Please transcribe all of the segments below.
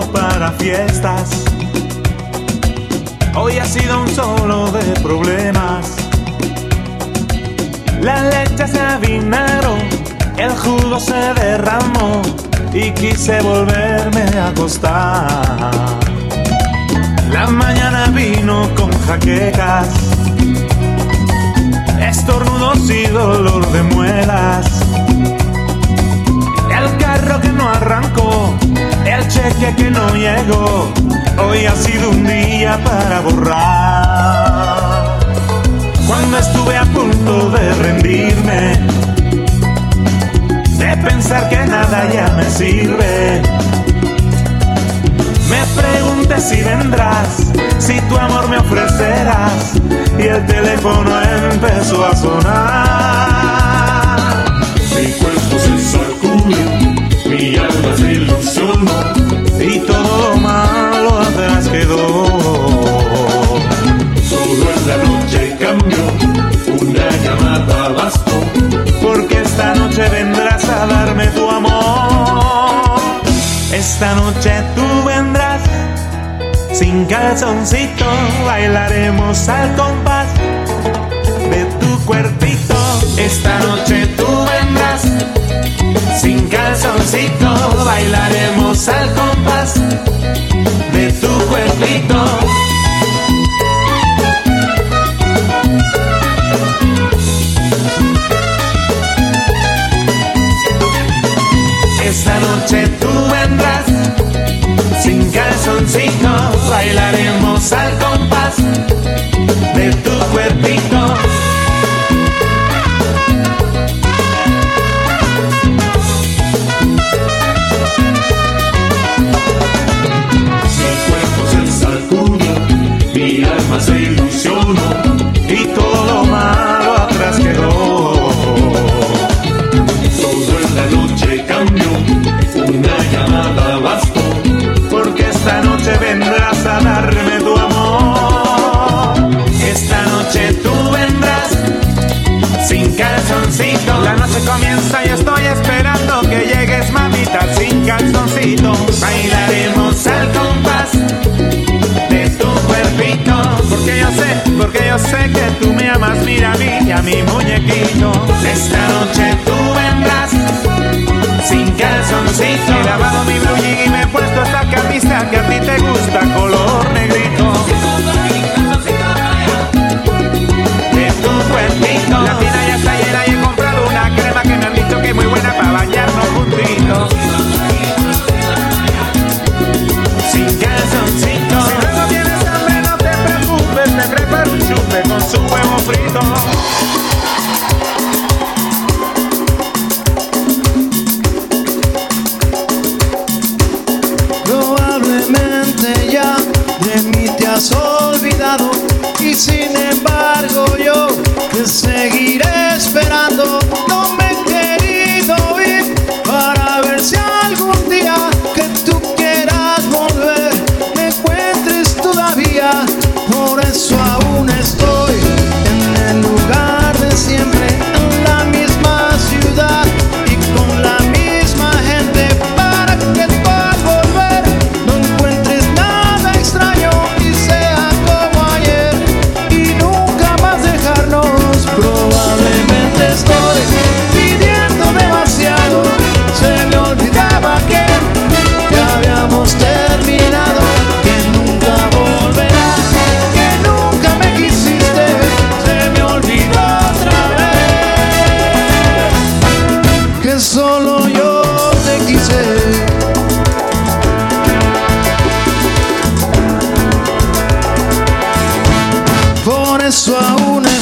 para fiestas. Hoy ha sido un solo de problemas. La leche se avinaron, el jugo se derramó y quise volverme a acostar. La mañana vino con jaquecas, estornudos y dolor de muelas. El carro que no arrancó, el cheque que no llegó, hoy ha sido un día para borrar. Cuando estuve a punto de rendirme, de pensar que nada ya me sirve. Me pregunté si vendrás, si tu amor me ofrecerás. Y el teléfono empezó a sonar. Mi alma se ilusionó. Y todo lo malo atrás quedó. Solo en la noche cambió, una llamada bastó. Porque esta noche vendrás a darme tu amor. Esta noche tú vendrás sin calzoncito, bailaremos al compás de tu cuerpito. Esta noche tú sin calzoncito, bailaremos al compás de tu cuerpito. Esta noche tú vendrás sin calzoncito, bailaremos al compás de tu cuerpito. Comienza y estoy esperando que llegues, mamita, sin calzoncito. Bailaremos al compás de tu cuerpito. Porque yo sé, porque yo sé que tú me amas, mira a mí y a mi muñequito. Esta noche tú vendrás sin calzoncito. He lavado mi blue jean y me he puesto esta camisa que a ti te gusta,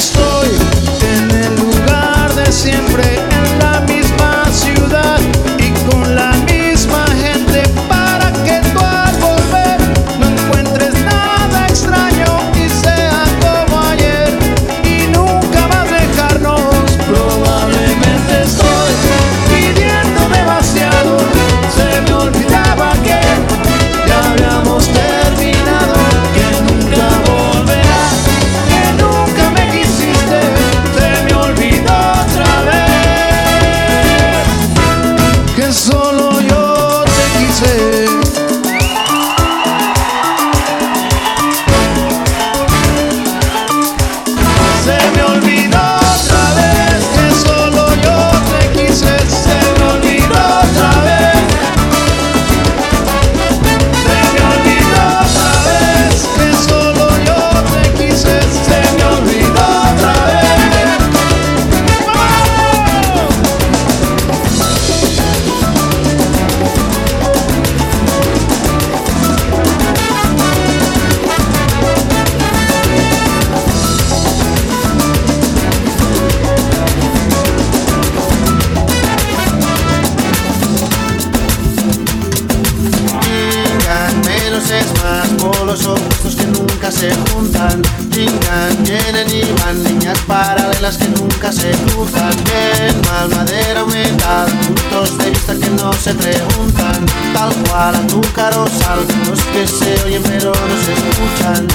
estoy. Líneas paralelas que nunca se cruzan. Mal, madera, humedad, puntos de vista que no se preguntan. Tal cual azúcar o los que se oyen pero no se escuchan.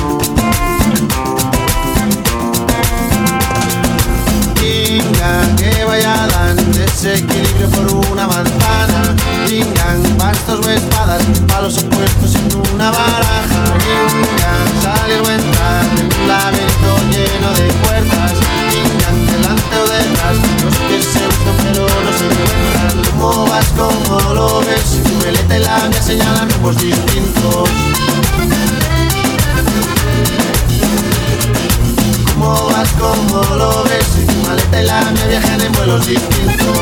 Que vaya dan desequilibrio por una manzana. Vingan, bastos o espadas, palos opuestos en una baraja. Vingan, salir o entrar en un laberinto lleno de puertas. Vingan, delante o detrás, los que se pero no se encuentran. ¿Cómo vas? ¿Cómo lo ves? Tu veleta y la mía señalan rumbos distintos. ¿Cómo vas? ¿Cómo lo ves? Tu maleta y la mía viajan en vuelos distintos.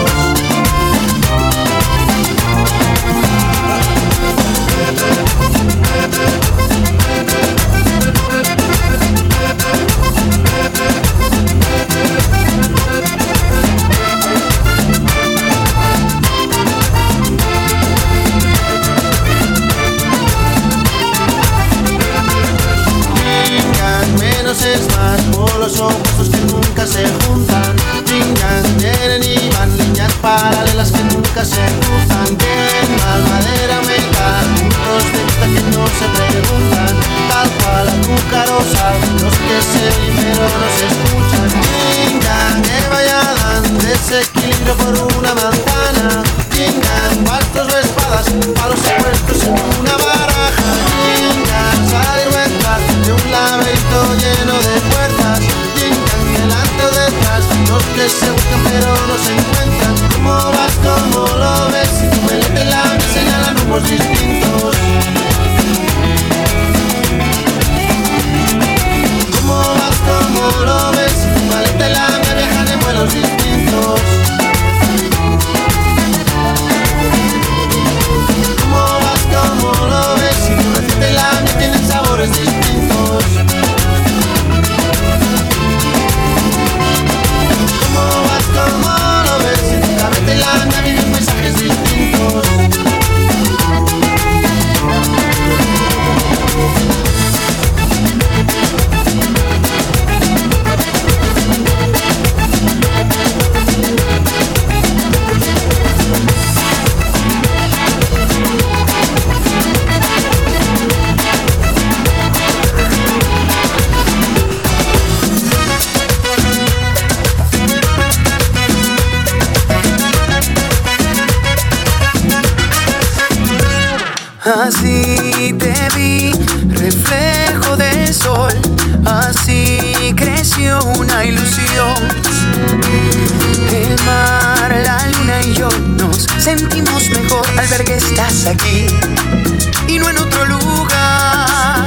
Es más, polos opuestos que nunca se juntan. Vingan, vienen y van, líneas paralelas que nunca se cruzan. Bien, mal, madera, metal, de vista que no se preguntan. Tal cual, sal, los que se pero no se escuchan. Vingan, que vaya dan desequilibrio por una manzana. Nos sentimos mejor al ver que estás aquí y no en otro lugar.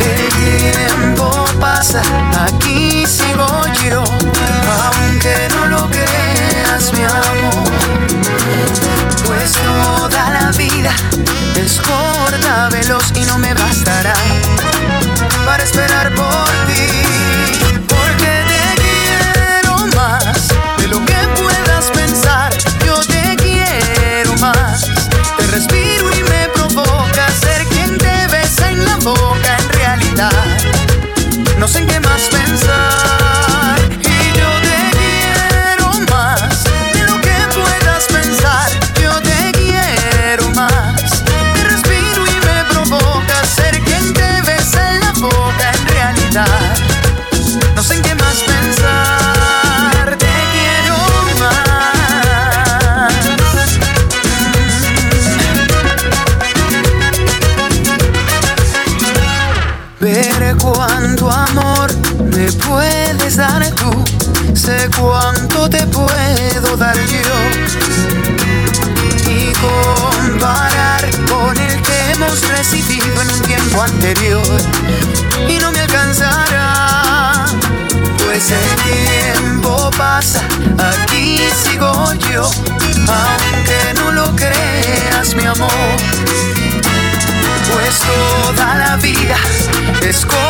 El tiempo pasa, aquí sigo yo, aunque no lo creas, mi amor. Pues toda la vida es corta, veloz y no me bastará para esperar por ti. No sé en qué más pensar. Dar yo. Y comparar con el que hemos recibido en un tiempo anterior. Y no me alcanzará, pues el tiempo pasa, aquí sigo yo, aunque no lo creas, mi amor pues toda la vida es corta,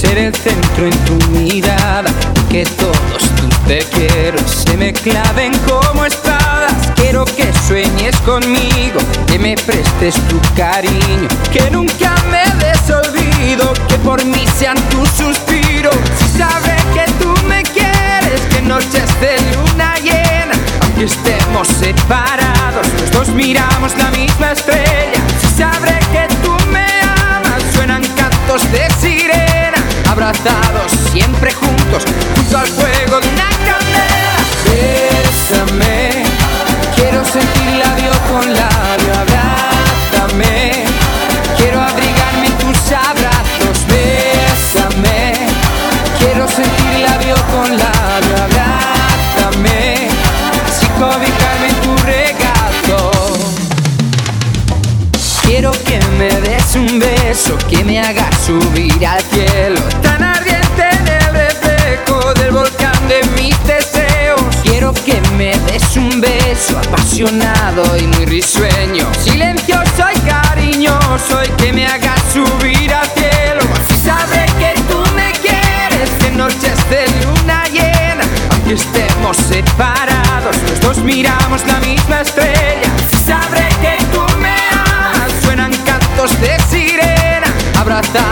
ser el centro en tu mirada, que todos tus te quiero se me claven como espadas. Quiero que sueñes conmigo, que me prestes tu cariño, que nunca me des olvido, que por mí sean tus suspiros. Si sabes que tú me quieres, que noches de luna llena, aunque estemos separados, los dos miramos la misma estrella. Si sabré que tú me amas, suenan cantos de sirena, abrazados siempre juntos, junto al fuego de una beso que me haga subir al cielo. Tan ardiente en el reflejo del volcán de mis deseos. Quiero que me des un beso apasionado y muy risueño. Silencioso y cariñoso y que me haga subir al cielo. Así sabré que tú me quieres en noches de luna llena. Aunque estemos separados, los dos miramos la misma estrella. Así sabré que Abrazados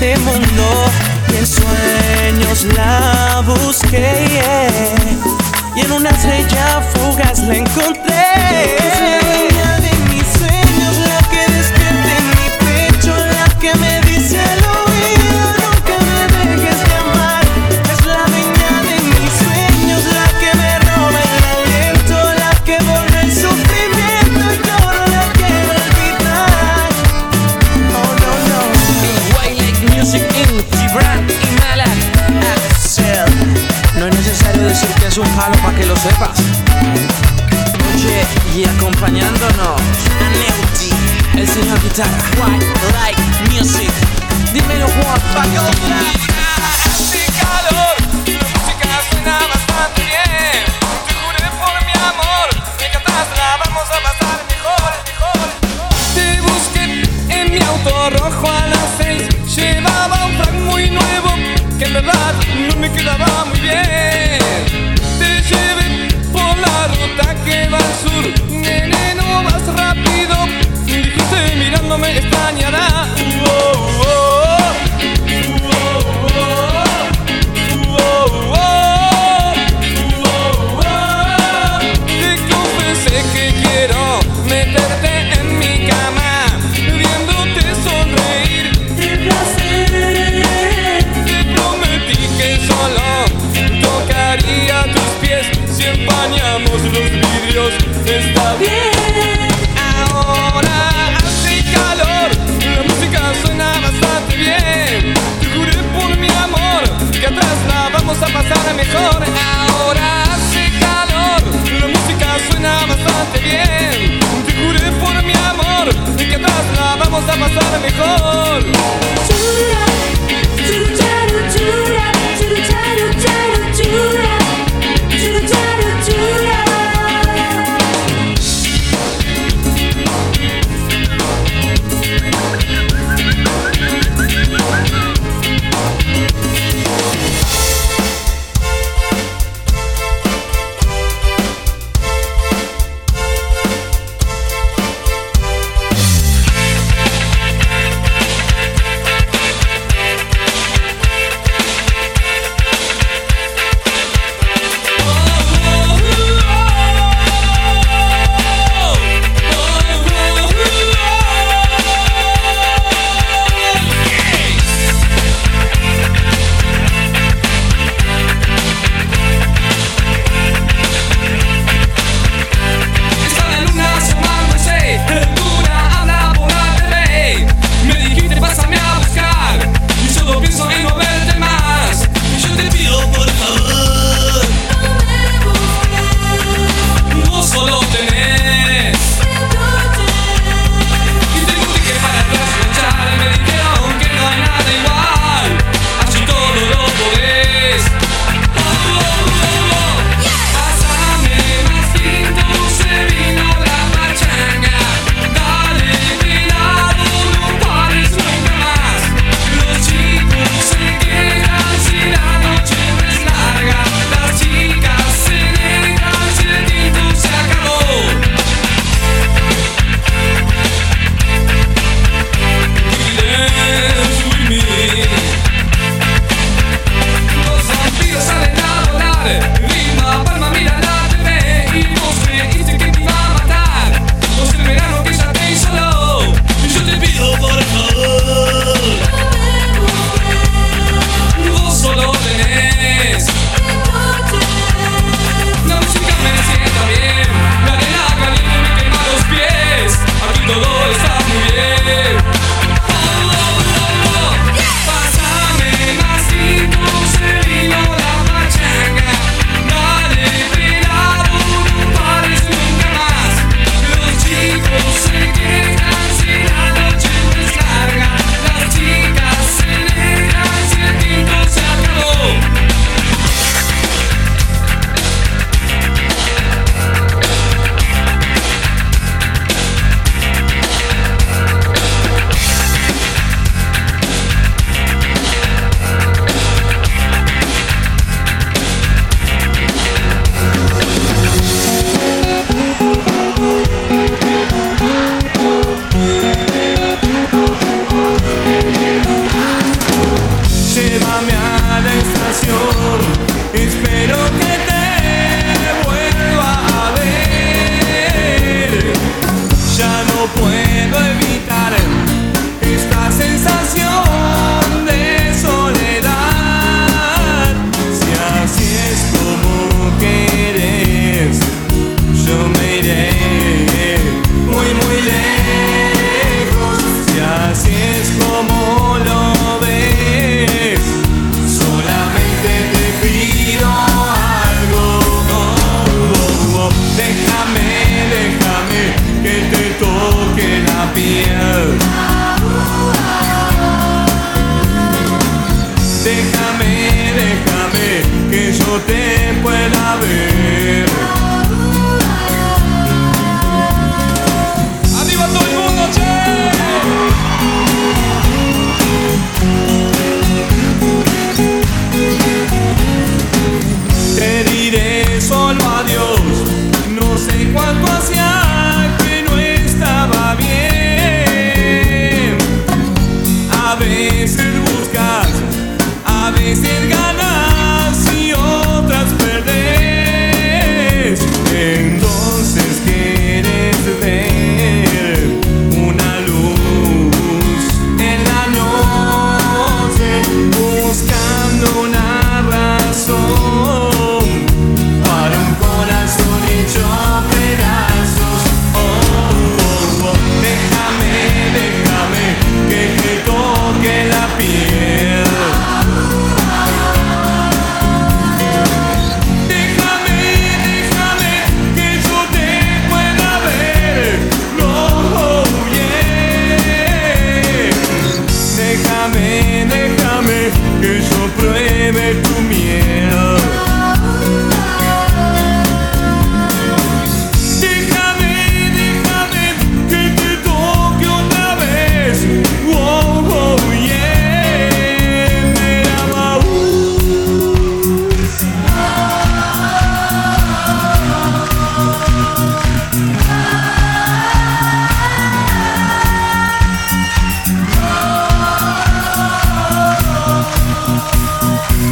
Este mundo y en sueños la busqué y en una estrella fugaz la encontré.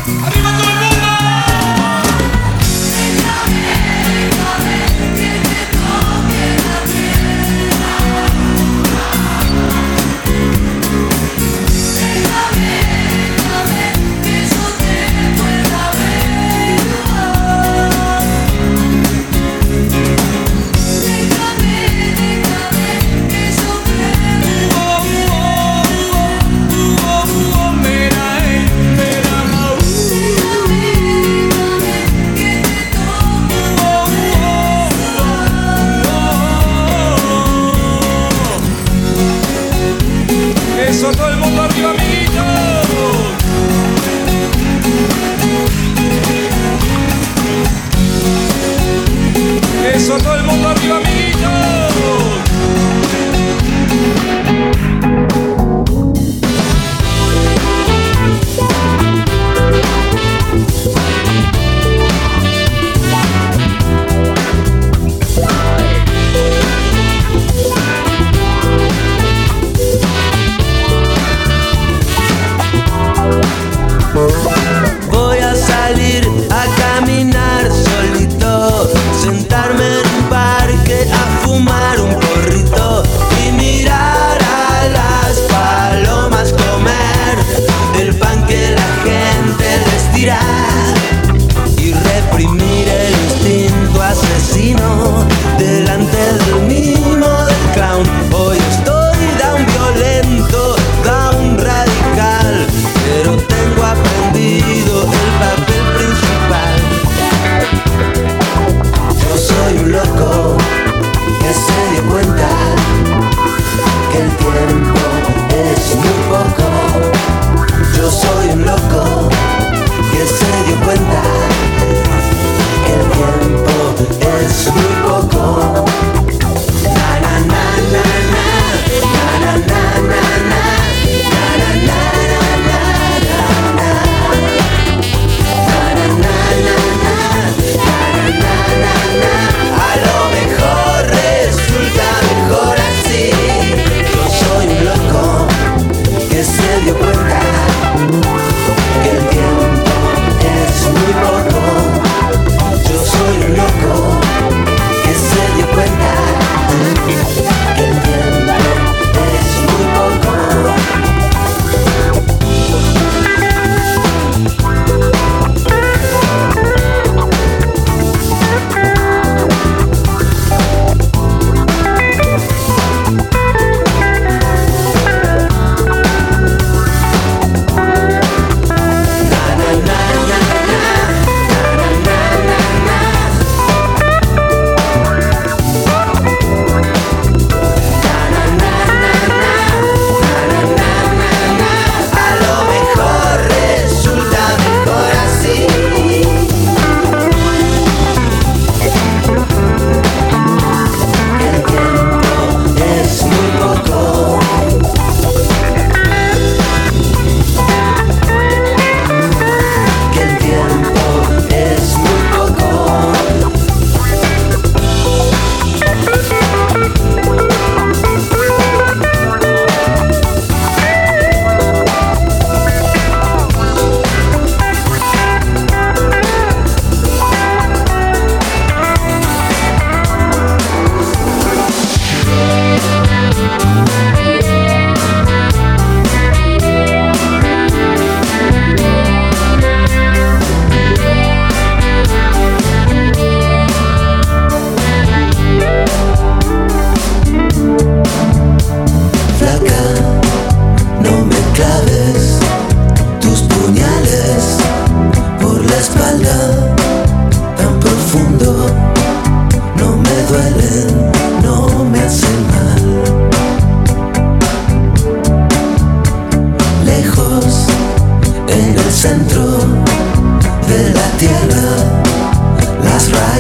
¡Arriba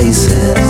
places.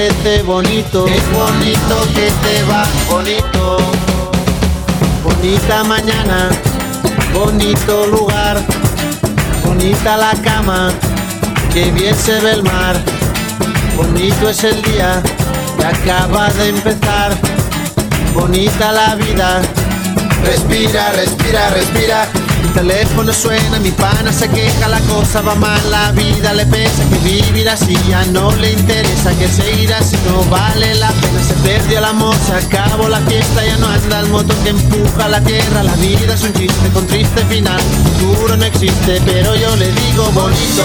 Parece bonito. Qué bonito que te va, bonito. Bonita mañana, bonito lugar, bonita la cama, que bien se ve el mar. Bonito es el día que acaba de empezar, bonita la vida. Respira, respira, respira. Mi teléfono suena, mi pana se queja, la cosa va mal, la vida le pesa, que vivir así ya no le interesa, que seguir así no vale la pena, se perdió el amor, se acabó la fiesta, ya no anda el motor que empuja la tierra, la vida es un chiste con triste final, futuro no existe, pero yo le digo bonito,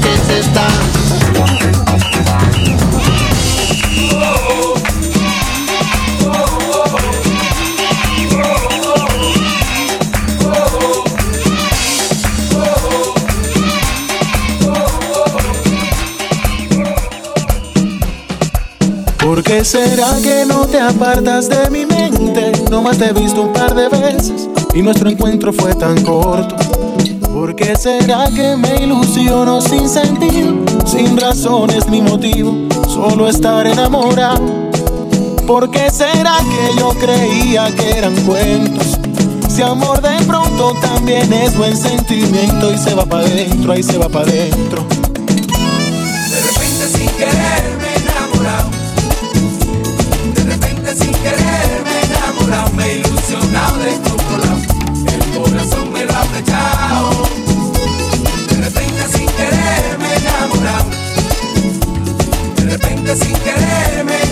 que se está. ¿Por qué será que no te apartas de mi mente? Nomás te he visto un par de veces y nuestro encuentro fue tan corto. ¿Por qué será que me ilusiono sin sentir, sin razones ni motivo, solo estar enamorado? ¿Por qué será que yo creía que eran cuentos? Si amor de pronto también es buen sentimiento y se va para adentro, ahí se va para adentro. De repente sin querer me he enamorado. De repente sin querer me he enamorado. Me he ilusionado de tu. El corazón me lo ha flechado. sin querer me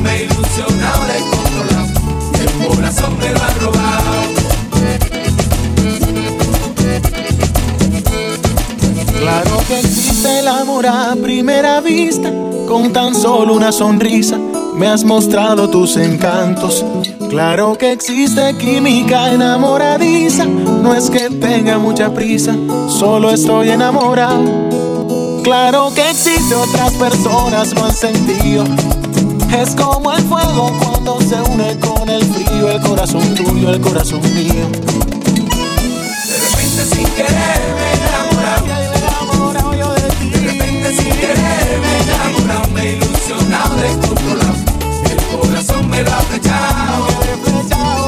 me he ilusionado, descontrolado, y el corazón me lo ha robado. Claro que existe el amor a primera vista, con tan solo una sonrisa me has mostrado tus encantos. Claro que existe química enamoradiza, no es que tenga mucha prisa, solo estoy enamorado Claro que existe otras personas, no han sentido. Es como el fuego cuando se une con el frío, el corazón tuyo, el corazón mío. De repente sin querer me enamorado. yo de ti. De repente sin querer me enamorado, me he ilusionado, descontrolado. El corazón me lo ha flechado.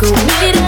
go. We did